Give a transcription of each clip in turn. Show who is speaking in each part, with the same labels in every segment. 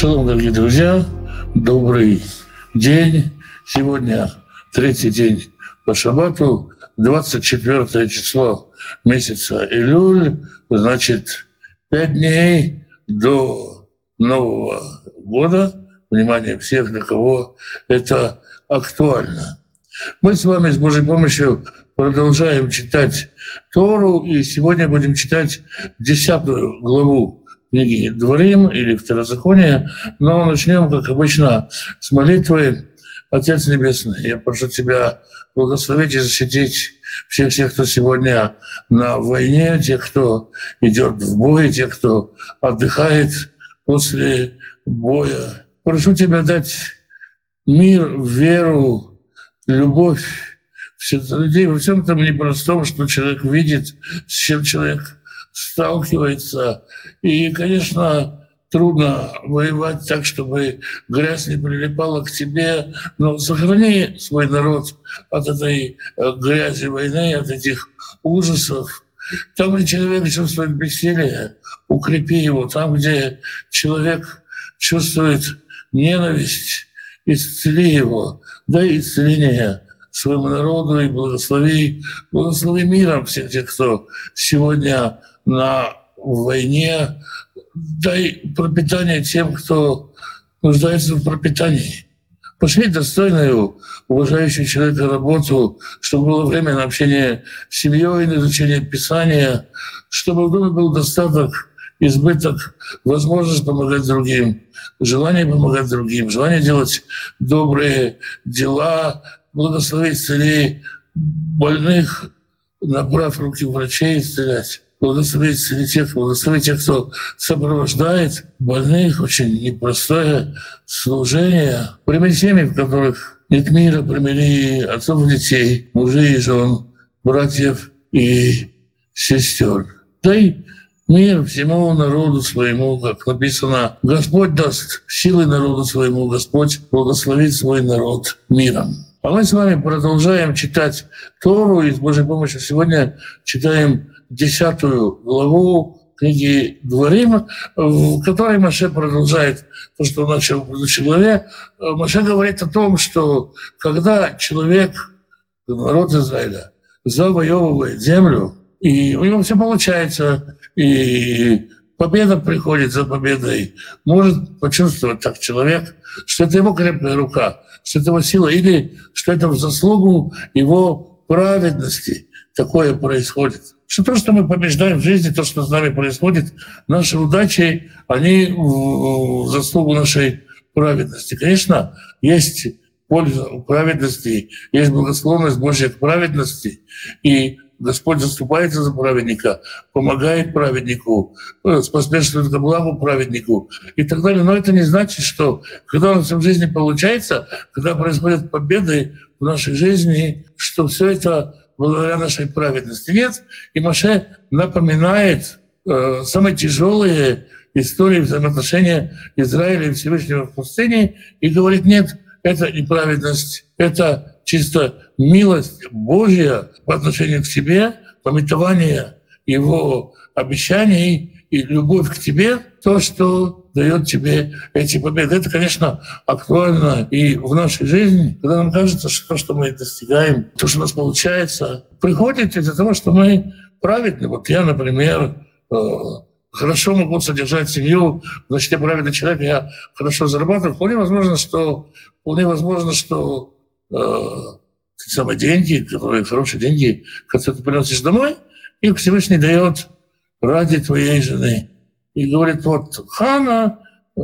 Speaker 1: Шалом, дорогие друзья, добрый день. Сегодня третий день по шабату, 24 число месяца Илюль, значит, пять дней до Нового года. Внимание всех, для кого это актуально. Мы с вами с Божьей помощью продолжаем читать Тору, и сегодня будем читать десятую главу книги Дворим или Второзакония, но начнем, как обычно, с молитвы Отец Небесный, я прошу Тебя благословить и защитить всех тех, кто сегодня на войне, тех, кто идет в бой, тех, кто отдыхает после боя. Прошу Тебя дать мир, веру, любовь людей во всем этом непростом, что человек видит, с чем человек сталкивается. И, конечно, трудно воевать так, чтобы грязь не прилипала к тебе, но сохрани свой народ от этой э, грязи войны, от этих ужасов. Там, где человек чувствует бессилие, укрепи его. Там, где человек чувствует ненависть, исцели его, дай исцеление своему народу и благослови, благослови миром всех тех, кто сегодня на войне, дай пропитание тем, кто нуждается в пропитании. Пошли достойную, уважающую человека работу, чтобы было время на общение с семьей, на изучение Писания, чтобы в доме был достаток, избыток, возможность помогать другим, желание помогать другим, желание делать добрые дела, благословить целей больных, направь руки врачей исцелять среди тех, благословить тех, кто сопровождает больных, очень непростое служение. Прими семьи, в которых нет мира, примири отцов и детей, мужей и жен, братьев и сестер. Дай мир всему народу своему, как написано, Господь даст силы народу своему, Господь благословит свой народ миром. А мы с вами продолжаем читать Тору, и с Божьей помощью сегодня читаем десятую главу книги Дворим, в которой Маше продолжает то, что начал в предыдущей главе. Маше говорит о том, что когда человек, народ Израиля, завоевывает землю, и у него все получается, и победа приходит за победой, может почувствовать так человек, что это его крепкая рука, что это его сила, или что это в заслугу его праведности такое происходит что то, что мы побеждаем в жизни, то, что с нами происходит, наши удачи, они в заслугу нашей праведности. Конечно, есть польза у праведности, есть благословность Божья к праведности, и Господь заступается за праведника, помогает праведнику, э, способствует благу праведнику и так далее. Но это не значит, что когда у нас в жизни получается, когда происходят победы в нашей жизни, что все это благодаря нашей праведности. Нет, и Маше напоминает э, самые тяжелые истории взаимоотношения Израиля и Всевышнего в пустыне и говорит, нет, это неправедность, это чисто милость Божья по отношению к себе, пометование Его обещаний и любовь к тебе, то, что дает тебе эти победы. Это, конечно, актуально и в нашей жизни, когда нам кажется, что то, что мы достигаем, то, что у нас получается, приходит из-за того, что мы праведны. Вот я, например, э, хорошо могу содержать семью, значит, я праведный человек, я хорошо зарабатываю. Вполне возможно, что, вполне возможно, что э, самые деньги, которые хорошие деньги, которые ты приносишь домой, их Всевышний дает ради твоей жены и говорит, вот Хана, э,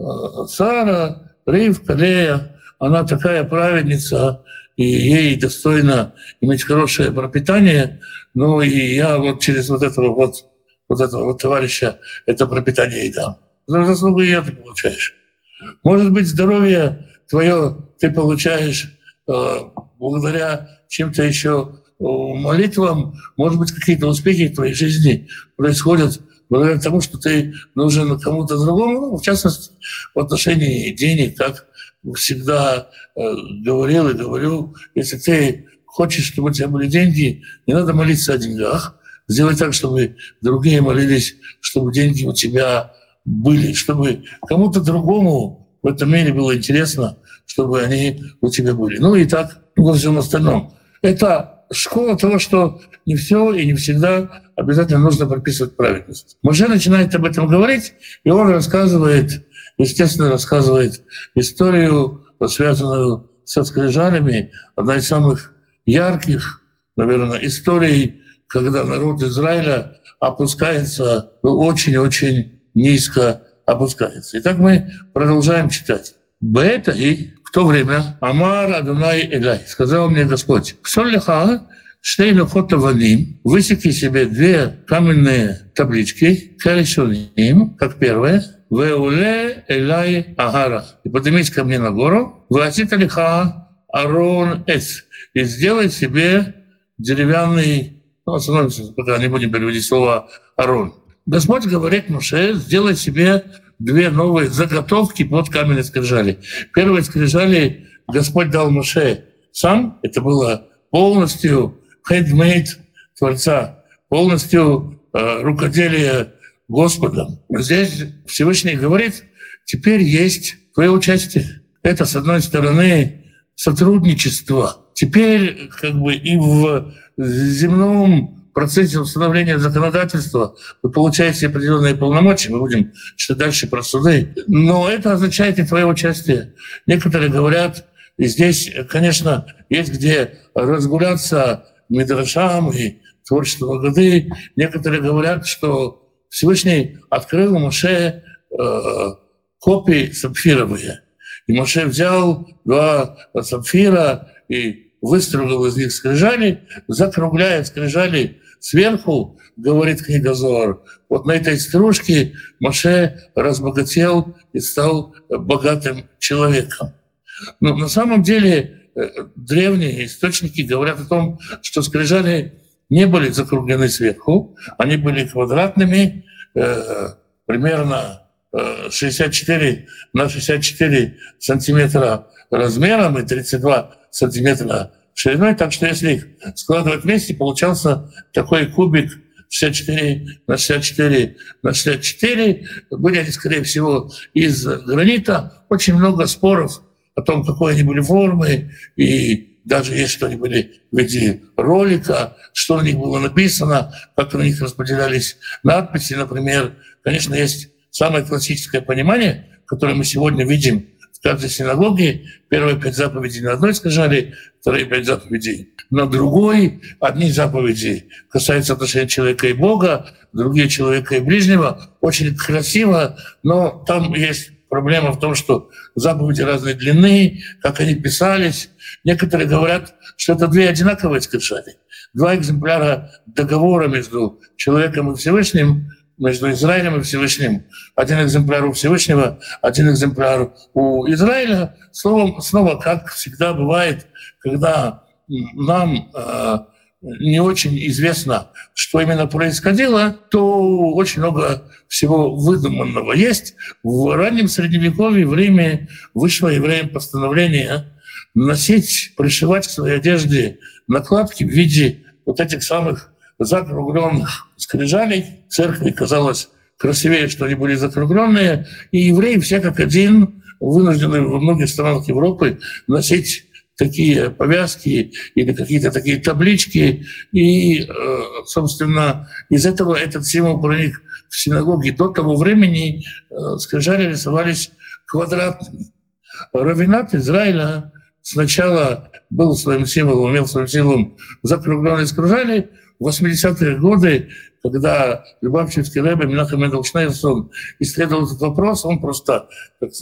Speaker 1: Сара, Ривка, Лея, она такая праведница, и ей достойно иметь хорошее пропитание. Ну и я вот через вот этого вот, вот этого вот товарища это пропитание ей дам. За заслугу ее ты получаешь. Может быть, здоровье твое ты получаешь э, благодаря чем-то еще э, молитвам, может быть, какие-то успехи в твоей жизни происходят благодаря тому, что ты нужен кому-то другому, ну, в частности, в отношении денег, как всегда э, говорил и говорю, если ты хочешь, чтобы у тебя были деньги, не надо молиться о деньгах, сделай так, чтобы другие молились, чтобы деньги у тебя были, чтобы кому-то другому в этом мире было интересно, чтобы они у тебя были. Ну и так во всем остальном. Это школа того, что не все и не всегда обязательно нужно прописывать праведность. Муж начинает об этом говорить, и он рассказывает, естественно, рассказывает историю, связанную со скрижалями, одна из самых ярких, наверное, историй, когда народ Израиля опускается очень-очень низко опускается. Итак, мы продолжаем читать. Бета и в то время Амар Адунай Элай, сказал мне Господь, Солиха Штей Лухот Аваним, высеки себе две каменные таблички, Каришуним, как первая, Веуле Элай Агара, и поднимись ко мне на гору, Васита Лиха Арон Эс, и сделай себе деревянный, ну, остановимся, пока не будем переводить слово Арон, Господь говорит Муше, сделай себе две новые заготовки под каменные скрижали. Первые скрижали Господь дал Муше сам. Это было полностью handmade Творца, полностью э, рукоделие Господом. Здесь Всевышний говорит, теперь есть твое участие. Это, с одной стороны, сотрудничество. Теперь как бы и в земном процессе установления законодательства вы получаете определенные полномочия, мы будем читать дальше про суды, но это означает и твое участие. Некоторые говорят, и здесь, конечно, есть где разгуляться Мидрашам и творчество годы. Некоторые говорят, что Всевышний открыл Моше э, копии сапфировые. И Моше взял два сапфира и выстроил из них скрижали, закругляя скрижали Сверху, говорит книга Зор, вот на этой стружке Маше разбогател и стал богатым человеком. Но на самом деле э, древние источники говорят о том, что скрижали не были закруглены сверху, они были квадратными, э, примерно 64 э, на 64 сантиметра размером и 32 сантиметра шириной, так что если их складывать вместе, получался такой кубик 64 на 64 на 64. Были они, скорее всего, из гранита. Очень много споров о том, какой они были формы, и даже есть, что они были в виде ролика, что на них было написано, как на них распределялись надписи, например. Конечно, есть самое классическое понимание, которое мы сегодня видим в каждой синагоге первые пять заповедей на одной скажали, вторые пять заповедей на другой. Одни заповеди касаются отношения человека и Бога, другие человека и ближнего. Очень красиво, но там есть проблема в том, что заповеди разной длины, как они писались. Некоторые говорят, что это две одинаковые скрижали. Два экземпляра договора между человеком и Всевышним, между Израилем и Всевышним. Один экземпляр у Всевышнего, один экземпляр у Израиля. Словом, снова, как всегда бывает, когда нам э, не очень известно, что именно происходило, то очень много всего выдуманного есть. В раннем Средневековье в Риме вышло евреям постановление носить, пришивать к своей одежде накладки в виде вот этих самых закругленных скрижалей. Церкви казалось красивее, что они были закругленные. И евреи все как один вынуждены во многих странах Европы носить такие повязки или какие-то такие таблички. И, э, собственно, из этого этот символ проник в синагоги. До того времени э, скрижали рисовались квадратными. Равинат Израиля сначала был своим символом, имел своим символом закругленные скрижали, в 80-е годы, когда Любавчевский Рэбе Минахам Шнейрсон исследовал этот вопрос, он просто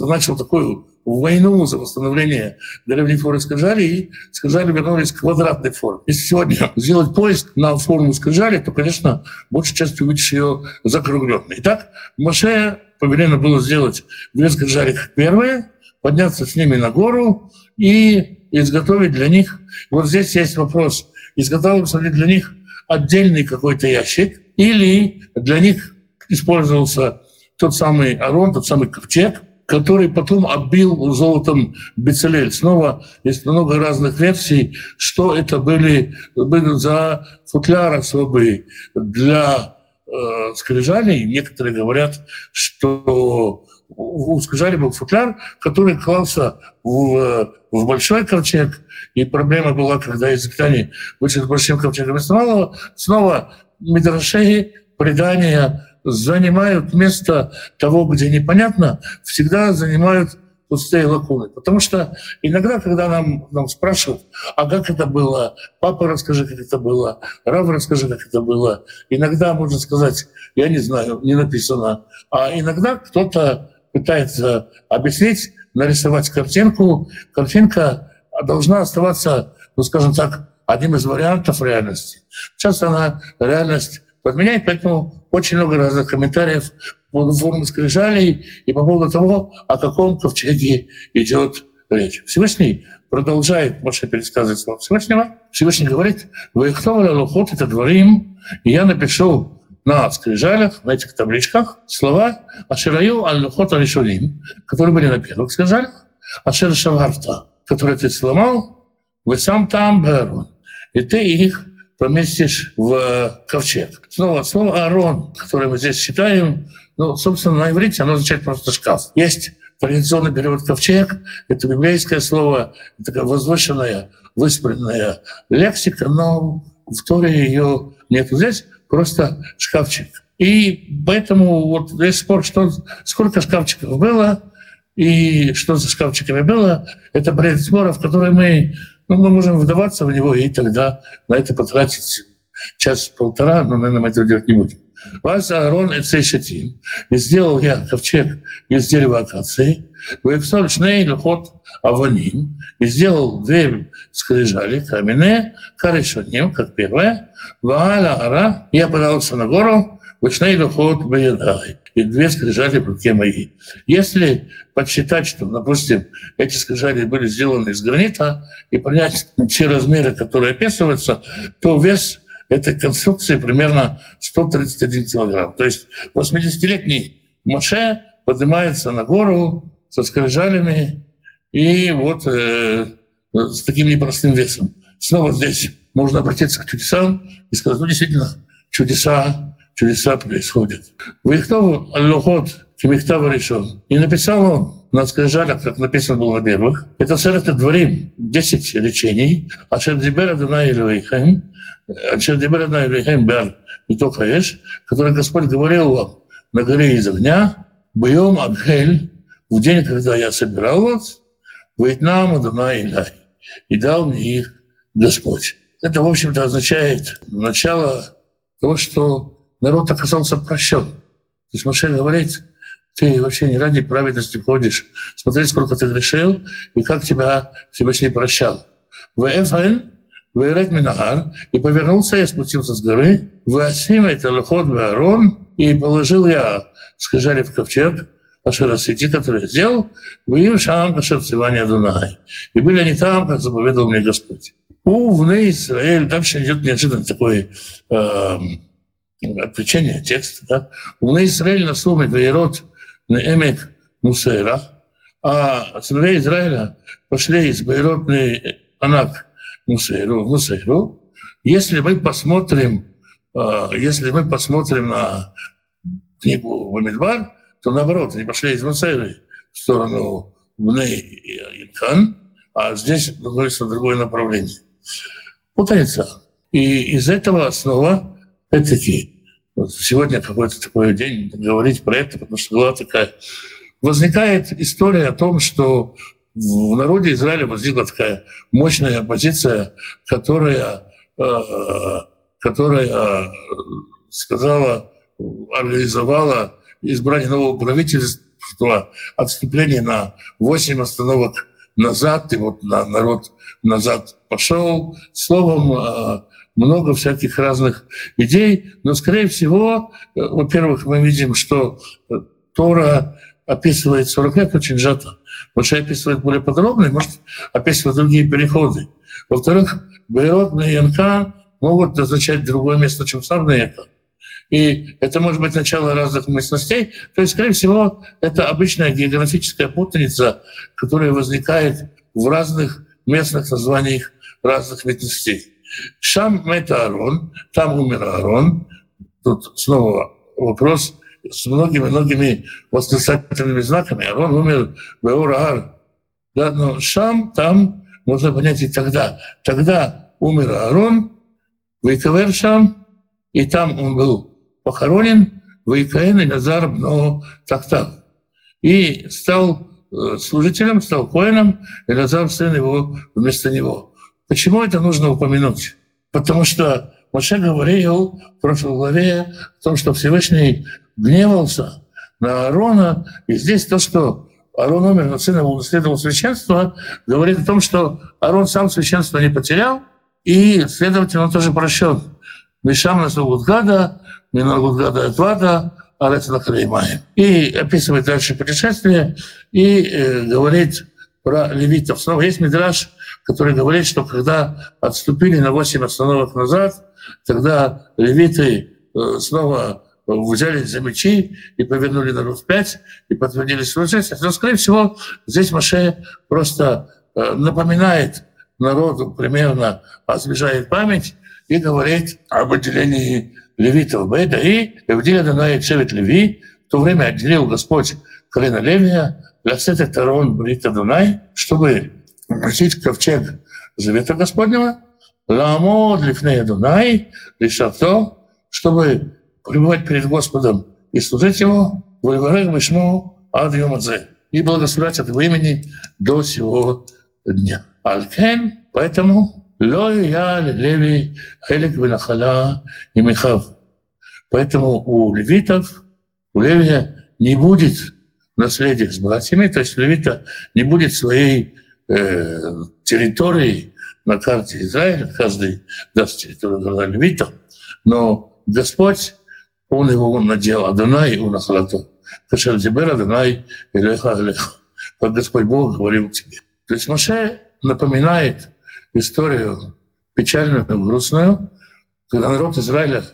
Speaker 1: начал такую войну за восстановление древней формы скрижали, и скрижали вернулись к квадратной форме. Если сегодня сделать поиск на форму скрижали, то, конечно, большей частью увидишь ее закругленной. Итак, Маше повелено было сделать две скрижали как первые, подняться с ними на гору и изготовить для них... Вот здесь есть вопрос, изготовился ли для них отдельный какой-то ящик, или для них использовался тот самый Арон, тот самый ковчег, который потом оббил золотом Бецелель. Снова есть много разных версий, что это были, были за футляр особый для э, скрижалей. Некоторые говорят, что у был футляр, который клался в, в большой ковчег, и проблема была, когда израильтяне вышли с большим ковчегом. Из малого, снова Мидрашеи, предания занимают место того, где непонятно, всегда занимают пустые лакуны. Потому что иногда, когда нам, нам спрашивают, а как это было, папа, расскажи, как это было, Рав, расскажи, как это было, иногда можно сказать, я не знаю, не написано. А иногда кто-то пытается объяснить, нарисовать картинку. Картинка должна оставаться, ну, скажем так, одним из вариантов реальности. Сейчас она реальность подменяет, поэтому очень много разных комментариев по поводу формы скрижалей и по поводу того, о каком ковчеге идет речь. Всевышний продолжает Моше пересказывать слова Всевышнего. Всевышний говорит, «Вы кто лохот это дворим, и я напишу на скрижалях, на этих табличках слова «Ашираю аль-лухот аль которые были на первых скрижалях, «Ашир шаварта», которые ты сломал, «Вы сам там берун», и ты их поместишь в ковчег. Снова слово «Арон», которое мы здесь читаем, ну, собственно, на иврите оно означает просто «шкаф». Есть традиционный перевод «ковчег», это библейское слово, такая возвышенная, выспренная лексика, но в Торе ее нет. Здесь просто шкафчик. И поэтому вот весь спор, что, сколько шкафчиков было и что за шкафчиками было, это бред спора, в который мы ну, мы можем вдаваться в него и тогда на это потратить час-полтора, но, наверное, мы этого делать не будем. Вас Аарон Эцейшатим. И сделал я ковчег из дерева акации. Вэпсоль шней лохот аваним. И сделал две скрижали каменные, карешоним, как первая. Вааля ара. Я подался на гору. Вышней лохот беядай и две скрижали в руке моей. Если подсчитать, что, допустим, эти скрижали были сделаны из гранита, и понять те размеры, которые описываются, то вес этой конструкции примерно 131 килограмм. То есть 80-летний Моше поднимается на гору со скрижалями и вот э, с таким непростым весом. Снова здесь можно обратиться к чудесам и сказать, ну, действительно, чудеса чудеса происходят. Вихтову Аллухот Кимихтава решен. И написал он на скрижалях, как написано было на первых, это Сарата Дворим, 10 речений, а Дибер Адонай Илюихем, Ашер Дибер Адонай Илюихем Бер Митоха Еш, который Господь говорил вам на горе из огня, Боем Агхель, в день, когда я собирал вас, Вьетнам Адонай Илай, и дал мне их Господь. Это, в общем-то, означает начало того, что народ оказался прощен. То есть Моше говорит, ты вообще не ради праведности ходишь. Смотри, сколько ты грешил, и как тебя Всевышний прощал. В Эфаэль, в Эрет Минахар, и повернулся я, спустился с горы, в Асим, это Лохот, в Аарон, и положил я, скажали в ковчег, Ашера Сети, который сделал, им шам Ашер Цивания Дунай. И были они там, как заповедовал мне Господь. У в Израиль, дальше идет неожиданно такой э, отвлечение текста. Да? Умны Израиль на Вейрот на Эмек Мусера, а сыновья Израиля пошли из Бейрот на Анак Мусейру, Мусейру. Если мы посмотрим, а, если мы посмотрим на книгу Бамидбар, то наоборот, они пошли из Мусейры в сторону Бней Илькан, а здесь находится другое направление. Путается. И из этого снова, опять-таки, вот сегодня какой-то такой день говорить про это, потому что была такая... Возникает история о том, что в народе Израиля возникла такая мощная оппозиция, которая, э, которая сказала, организовала избрание нового правительства, отступление на 8 остановок назад, и вот народ назад пошел. Словом, э, много всяких разных идей, но, скорее всего, э, во-первых, мы видим, что э, Тора описывает 40 лет очень сжато. Больше описывает более подробно, может описывать другие переходы. Во-вторых, Бейрот и Янка могут означать другое место, чем сам Янка. И это может быть начало разных местностей. То есть, скорее всего, это обычная географическая путаница, которая возникает в разных местных названиях разных местностей. Шам мет Аарон, там умер Аарон. Тут снова вопрос, с многими-многими восклицательными знаками. Арон умер в הור ההר. Да, но שם там можно понять и тогда. Тогда умер Аарон, ויקבר שם, и там он был похоронен, ויכהן אלעזר בנו תחתיו. И стал э, служителем, стал коэном Элазар сын его вместо него. Почему это нужно упомянуть? Потому что Моше говорил в прошлой главе о том, что Всевышний гневался на Аарона, и здесь то, что Аарон умер, но сын его унаследовал священство, говорит о том, что Аарон сам священство не потерял, и, следовательно, он тоже прощен. Мишам нас гада, Минал гада Эдвада, Арец Лахреймаем. И описывает дальше путешествие и э, говорит про левитов. Снова есть мидраж, который говорит, что когда отступили на 8 остановок назад, тогда левиты э, снова взяли за мечи и повернули народ впять и подтвердили свою жизнь. Но, скорее всего, здесь Маше просто э, напоминает народу примерно, освежает память и говорит об отделении левитов. Беда и Евдия Данай Цевет Леви, в то время отделил Господь колено Левия, для сета Тарон Брита Дунай, чтобы носить ковчег Завета Господнего, Ламо Лифнея Дунай, Лишато, чтобы пребывать перед Господом и служить Ему, Вальварех Вишну Ад Йомадзе, и благословлять от его имени до сего дня. Алькен, поэтому Лой я Леви Хелек Венахала и Михав. Поэтому у левитов, у Левия не будет наследия с братьями, то есть у левита не будет своей э, территории на карте Израиля, каждый даст территорию левита, но Господь он его надел, Адонай у нахалату. Кашер Дибер Адонай Илеха Алеха. Как Господь Бог говорил тебе. То есть Моше напоминает историю печальную, грустную, когда народ Израиля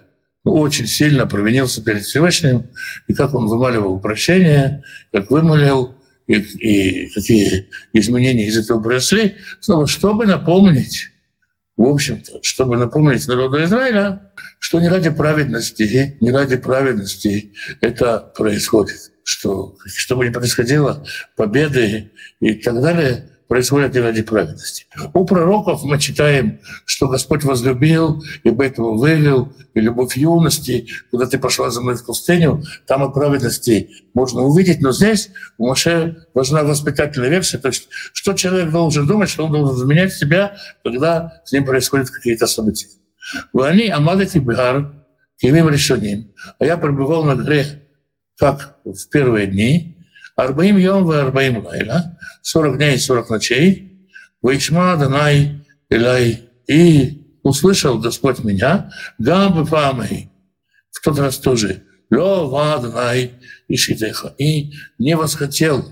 Speaker 1: очень сильно провинился перед Всевышним, и как он вымаливал прощение, как вымолил, и, и какие изменения из этого произошли, снова, чтобы напомнить, в общем-то, чтобы напомнить народу Израиля, что не ради праведности, не ради праведности это происходит, что чтобы не происходило победы и так далее, происходит не ради праведности. У пророков мы читаем, что Господь возлюбил, и поэтому вывел, и любовь юности, когда ты пошла за мной в пустыню, там и праведности можно увидеть, но здесь у Моше важна воспитательная версия, то есть что человек должен думать, что он должен заменять себя, когда с ним происходят какие-то события. Вани Амадати Бигар, Кивим Решоним, а я пребывал на горе, как в первые дни, Арбаим Йом в Арбаим Лайла, 40 дней и 40 ночей, Вайшма Данай Илай, и услышал Господь меня, Габы Фамой, в тот раз тоже, Ло Ваданай Ишитеха, и не восхотел,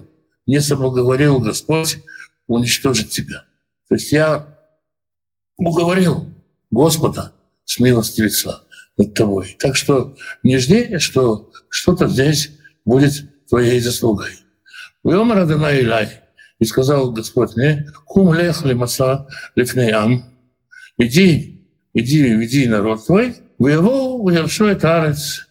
Speaker 1: не соблаговорил Господь уничтожить тебя. То есть я уговорил Господа смилостивиться над тобой. Так что не жди, что что-то здесь будет твоей заслугой. Вьомар Адонай Илай, и сказал Господь мне, кум лех маса лифнеям, иди, иди, веди народ твой, в его увершу арец,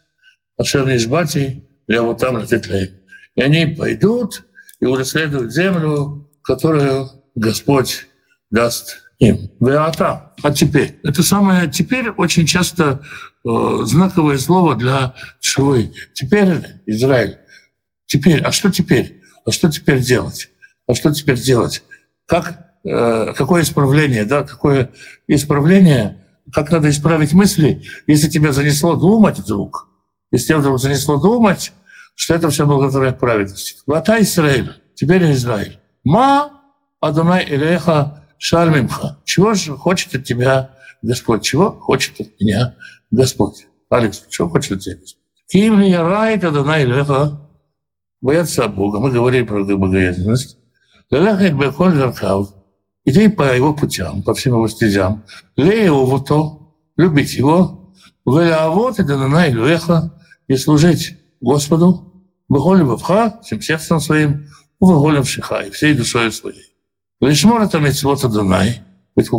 Speaker 1: ашер нишбати, я вот там лететлей. И они пойдут и унаследуют землю, которую Господь даст им. Веата. А теперь? Это самое теперь очень часто э, знаковое слово для чего? Теперь Израиль. Теперь. А что теперь? А что теперь делать? А что теперь делать? Как, э, какое исправление? Да? Какое исправление? Как надо исправить мысли, если тебя занесло думать вдруг? Если тебя вдруг занесло думать, что это все благодаря праведности. Вата Израиль. Теперь Израиль. Ма Адонай Илеха Шальмимха, чего же хочет от тебя Господь? Чего хочет от меня Господь? Алекс, чего хочет от тебя Господь? Ким ли рай Адонай Леха, бояться Бога. Мы говорили про богоязненность. Иди по его путям, по всем его стезям. Лееву то, любить его, велявот это на Леха, и служить Господу, Бехоль Бавха, всем сердцем своим, Бехоль Шиха, и всей душой своей. Лишмор это митцвот Адонай, быть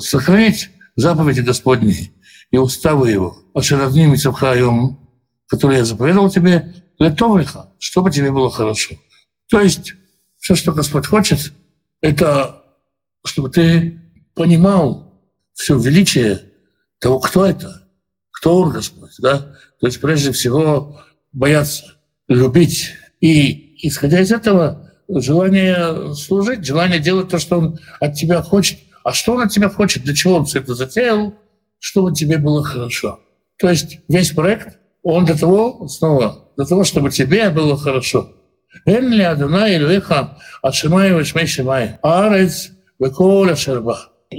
Speaker 1: сохранить заповеди Господни и уставы его, а шаровни митцвха которые я заповедал тебе, летовлиха, чтобы тебе было хорошо. То есть все, что Господь хочет, это чтобы ты понимал все величие того, кто это, кто Он Господь. Да? То есть прежде всего бояться, любить. И исходя из этого, желание служить, желание делать то, что Он от тебя хочет. А что Он от тебя хочет, для чего Он все это затеял, чтобы тебе было хорошо. То есть весь проект, он для того, снова, для того, чтобы тебе было хорошо. אין לאדוני אלוהיך השמיים ושמי שמיים, הארץ וכל אשר בה.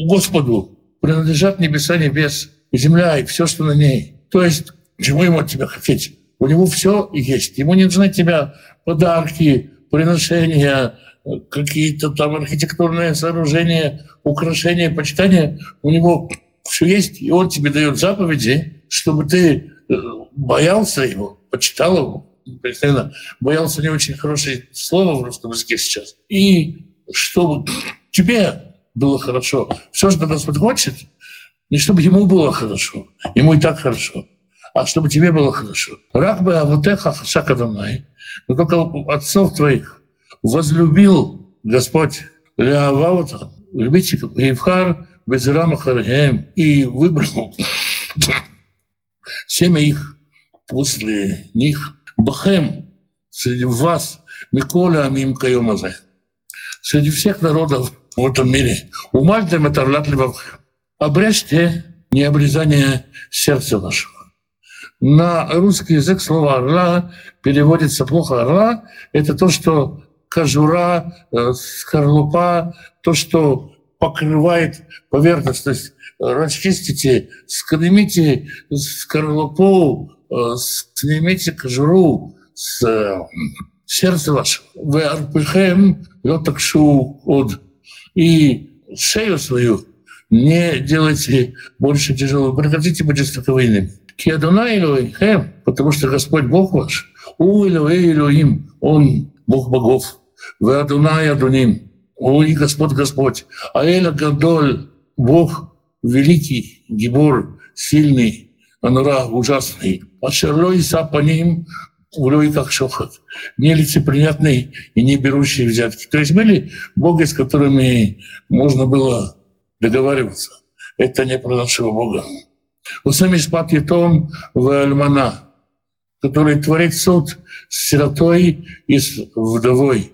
Speaker 1: Господу принадлежат небеса небес, земля и все, что на ней. То есть, чему ему от тебя хотеть? У него все есть. Ему не нужны тебя подарки, приношения, какие-то там архитектурные сооружения, украшения, почитания. У него все есть, и он тебе дает заповеди, чтобы ты э, боялся его, почитал его, постоянно боялся не очень хорошее слово в русском языке сейчас. И чтобы тебе было хорошо. Все, что Господь хочет, не чтобы ему было хорошо, ему и так хорошо, а чтобы тебе было хорошо. Рах бы авутеха хашакадамай, но только отцов твоих возлюбил Господь Леаваута, любите Евхар, Безрама Харгем, и выбрал семя их после них Бахем среди вас Миколя Амим Кайомазе. Среди всех народов в этом мире. Умальтем это владливых. Обрежьте не обрезание сердца вашего. На русский язык слово «орла» переводится плохо. «Орла» — это то, что кожура, э, скорлупа, то, что покрывает поверхность. То есть расчистите, скремите скорлупу, снимите кожуру с э, сердца вашего. Вы арпыхем лотакшу от. И шею свою не делайте больше тяжелой. Прекратите быть жестоковыйными. Киадуна Илуэйхем, потому что Господь Бог ваш, у Илуэй Илуим, Он Бог богов. Вы Адунай Адуним, Ой, Господь Господь. А Эля Гадоль, Бог великий, Гибор, сильный, Анура ужасный. Ашерлой за по ним улей как шохот. Нелицеприятный и не берущий взятки. То есть были боги, с которыми можно было договариваться. Это не про нашего Бога. Усами спат том в Альмана, который творит суд с сиротой и с вдовой.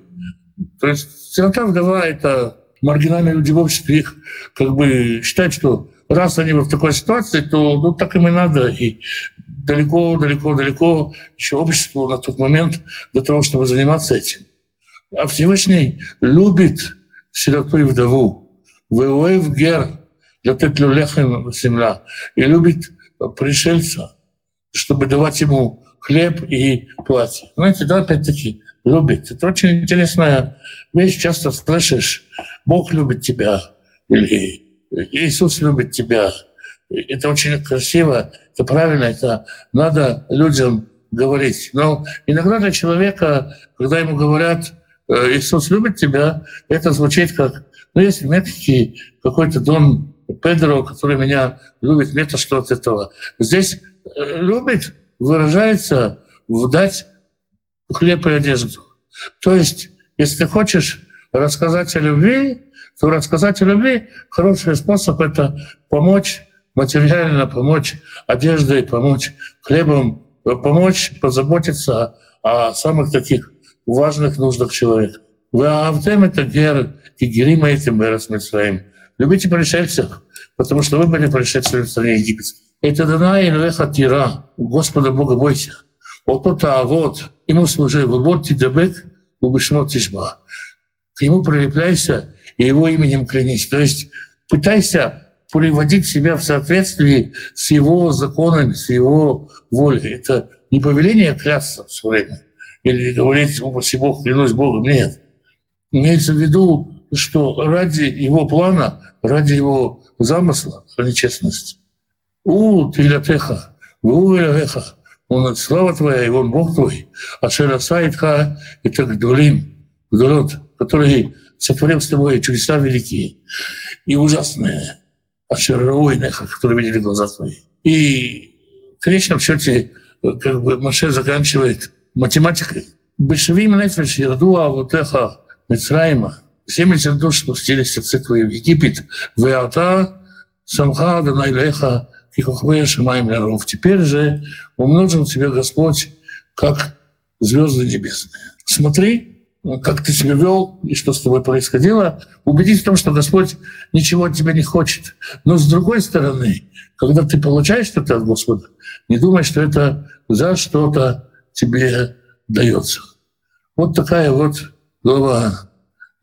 Speaker 1: То есть сирота, вдова — это маргинальные люди в обществе. Их как бы считают, что раз они в такой ситуации, то ну, так им и надо. И далеко-далеко далеко, еще обществу на тот момент для того, чтобы заниматься этим. А Всевышний любит сироту и вдову. Вывоев гер, летет люлехем земля. И любит пришельца, чтобы давать ему хлеб и платье. Знаете, да, опять-таки, любит. Это очень интересная вещь. Часто слышишь, Бог любит тебя, или Иисус любит тебя, это очень красиво, это правильно, это надо людям говорить. Но иногда для человека, когда ему говорят, «Э, Иисус любит тебя, это звучит как, ну, если мне такие какой-то Дон Педро, который меня любит, мне-то что от этого. Здесь э, любит выражается в дать хлеб и одежду. То есть, если ты хочешь рассказать о любви, то рассказать о любви хороший способ — это помочь материально, помочь одеждой, помочь хлебом, помочь позаботиться о самых таких важных нуждах человека. Вы автем это гер, и герима этим своим. Любите пришельцев, потому что вы были пришельцами в стране египетской. Это дана Илвеха Тира, Господа Бога бойся. Вот то а вот, ему служи, вы вот тидебек, убешмот тишба. К нему прилепляйся и его именем клянись. То есть пытайся приводить себя в соответствии с его законами, с его волей. Это не повеление клясться все время или говорить, Бог, клянусь Богом. Нет. Имеется в виду, что ради его плана, ради его замысла, ради честности. У Тилятеха, у Илявеха, он слава твоя, и он Бог твой, а Шерасайтха — это Гдулим, Гдулот, который сотворил с тобой чудеса великие и ужасные, Шерруйнеха, которые видели глаза твои. И в конечном счете как бы Маше заканчивает математикой. Большевим нефеш ярдуа вот эхо Мицраима. 70 душ спустились от цикла в Египет. Веата самха данайлеха кихохвея шамаем ляров. Теперь же умножил тебе Господь, как звезды небесные. Смотри, как ты себя вел и что с тобой происходило, убедись в том, что Господь ничего от тебя не хочет. Но с другой стороны, когда ты получаешь что-то от Господа, не думай, что это за что-то тебе дается. Вот такая вот глава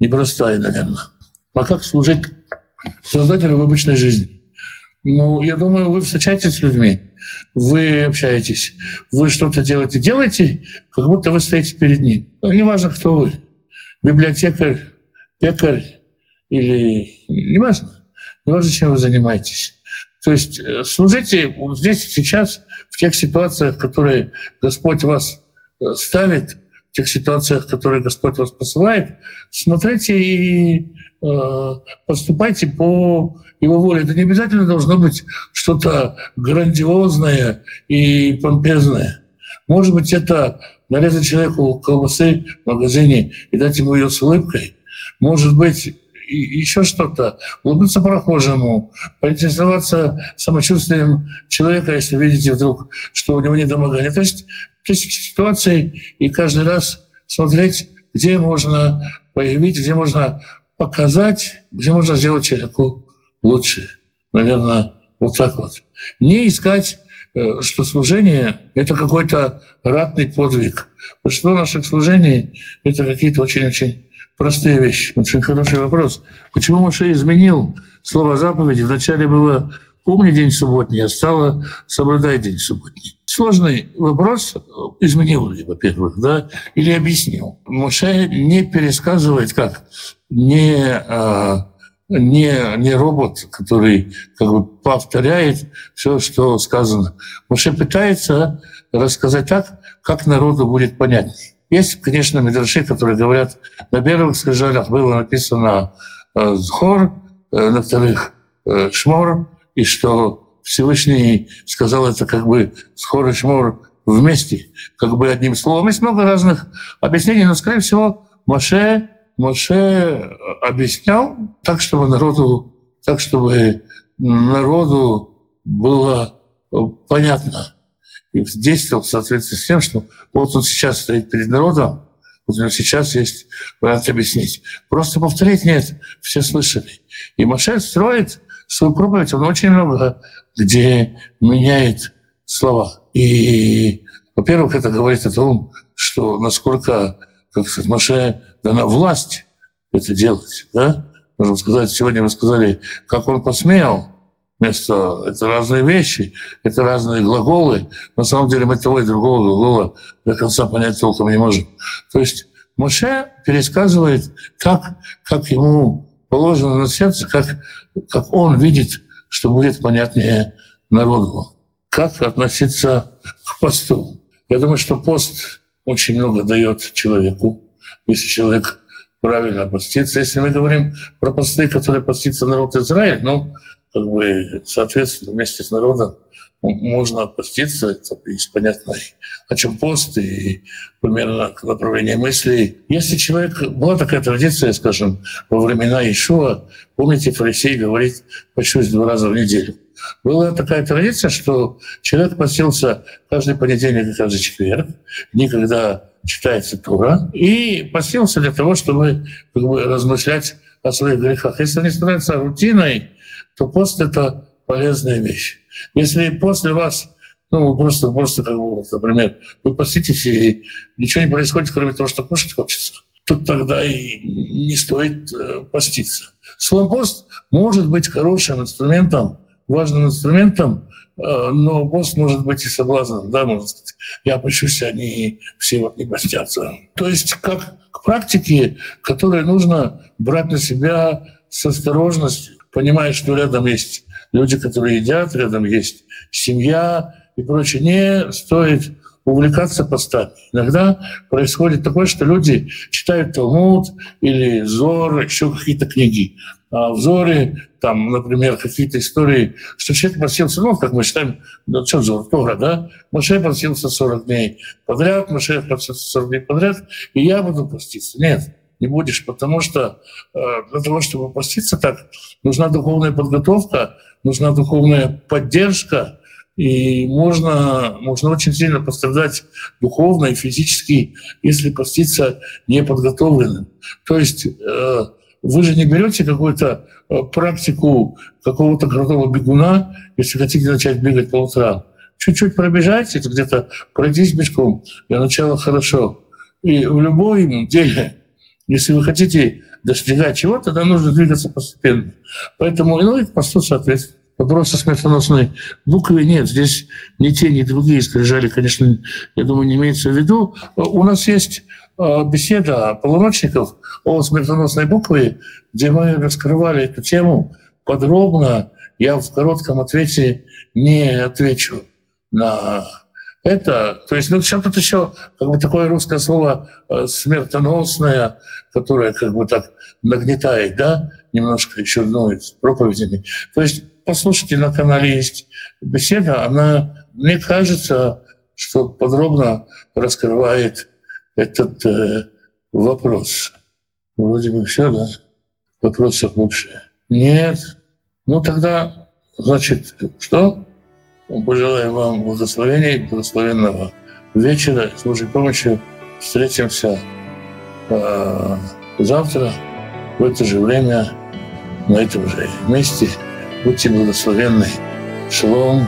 Speaker 1: непростая, наверное. А как служить Создателю в обычной жизни? Ну, я думаю, вы встречаетесь с людьми, вы общаетесь, вы что-то делаете, делаете, как будто вы стоите перед ним. Ну, неважно, кто вы, библиотекарь, пекарь или... Неважно, неважно, чем вы занимаетесь. То есть э, служите вот здесь сейчас, в тех ситуациях, которые Господь вас э, ставит, тех ситуациях, которые Господь вас посылает, смотрите и э, поступайте по Его воле. Это не обязательно должно быть что-то грандиозное и помпезное. Может быть, это нарезать человеку колбасы в магазине и дать ему ее с улыбкой. Может быть, еще что-то, улыбнуться прохожему, поинтересоваться самочувствием человека, если видите вдруг, что у него недомогание. То есть ситуаций, и каждый раз смотреть, где можно появить, где можно показать, где можно сделать человеку лучше. Наверное, вот так вот. Не искать, э, что служение — это какой-то ратный подвиг. Большинство наших служений — это какие-то очень-очень простые вещи. Очень хороший вопрос. Почему Моше изменил слово заповеди? Вначале было «помни день субботний», а стало «соблюдай день субботний». Сложный вопрос изменил ли, во-первых, да, или объяснил. Моше не пересказывает как, не, а, не, не робот, который как бы повторяет все, что сказано. Моше пытается рассказать так, как народу будет понятнее. Есть, конечно, медраши, которые говорят, на первых скрижалях было написано э, «зхор», э, на вторых э, «шмор», и что Всевышний сказал это как бы и «шмор» вместе, как бы одним словом. Есть много разных объяснений, но, скорее всего, Моше, Моше объяснял так, чтобы народу, так, чтобы народу было понятно и действовал в соответствии с тем, что вот он сейчас стоит перед народом, вот у него сейчас есть вариант объяснить. Просто повторить нет, все слышали. И Маше строит свою проповедь, он очень много где меняет слова. И, во-первых, это говорит о том, что насколько, как сказать, Маше дана власть это делать. Да? Можно сказать, сегодня вы сказали, как он посмел, вместо... Это разные вещи, это разные глаголы. На самом деле мы того и другого глагола до конца понять толком не можем. То есть Моше пересказывает, как, как ему положено на сердце, как, как он видит, что будет понятнее народу. Как относиться к посту. Я думаю, что пост очень много дает человеку, если человек правильно постится. Если мы говорим про посты, которые постится народ Израиль, ну, как бы, соответственно, вместе с народом можно поститься, это есть понятно, о чем пост и примерно направление мыслей. Если человек... Была такая традиция, скажем, во времена Ишуа, помните, фарисей говорит почти два раза в неделю. Была такая традиция, что человек постился каждый понедельник и каждый четверг, никогда читается Тура, и постился для того, чтобы как бы, размышлять о своих грехах. Если не становится рутиной, то пост — это полезная вещь. Если после вас, ну, просто, просто как бы, например, вы поститесь, и ничего не происходит, кроме того, что кушать хочется, то тогда и не стоит э, поститься. Слово пост может быть хорошим инструментом, важным инструментом, э, но пост может быть и соблазном, да, можно сказать. Я пощусь, они все вот не постятся. То есть как к практике, которую нужно брать на себя с осторожностью, понимая, что рядом есть люди, которые едят, рядом есть семья и прочее. Не стоит увлекаться постами. Иногда происходит такое, что люди читают Талмуд или Зор, еще какие-то книги. А в Зоре там, например, какие-то истории, что человек постился, ну, как мы считаем, ну, что за Тора, да? Моше постился 40 дней подряд, Моше постился 40 дней подряд, и я буду поститься. Нет, не будешь, потому что э, для того, чтобы поститься так, нужна духовная подготовка, нужна духовная поддержка, и можно, можно очень сильно пострадать духовно и физически, если поститься неподготовленным. То есть э, вы же не берете какую-то э, практику какого-то крутого бегуна, если хотите начать бегать по утрам. Чуть-чуть пробежайте, где-то пройдись бежком, для начала хорошо. И в любом деле, если вы хотите достигать чего-то, тогда нужно двигаться постепенно. Поэтому, ну, и посту соответственно. Вопроса смертоносной буквы нет. Здесь ни те, ни другие скрижали, конечно, я думаю, не имеется в виду. У нас есть э, беседа полуночников о смертоносной букве, где мы раскрывали эту тему подробно. Я в коротком ответе не отвечу на это. То есть, ну, сейчас тут еще как бы такое русское слово э, смертоносное, которое как бы так нагнетает, да, немножко еще ну, проповедями. То есть послушайте, на канале есть беседа, она, мне кажется, что подробно раскрывает этот э, вопрос. Вроде бы все, да? Вопросов больше. Нет. Ну тогда, значит, что? Пожелаем вам благословений, благословенного вечера. С Божьей помощью встретимся э, завтра в это же время на этом же месте. Будьте благословенны. Шалом.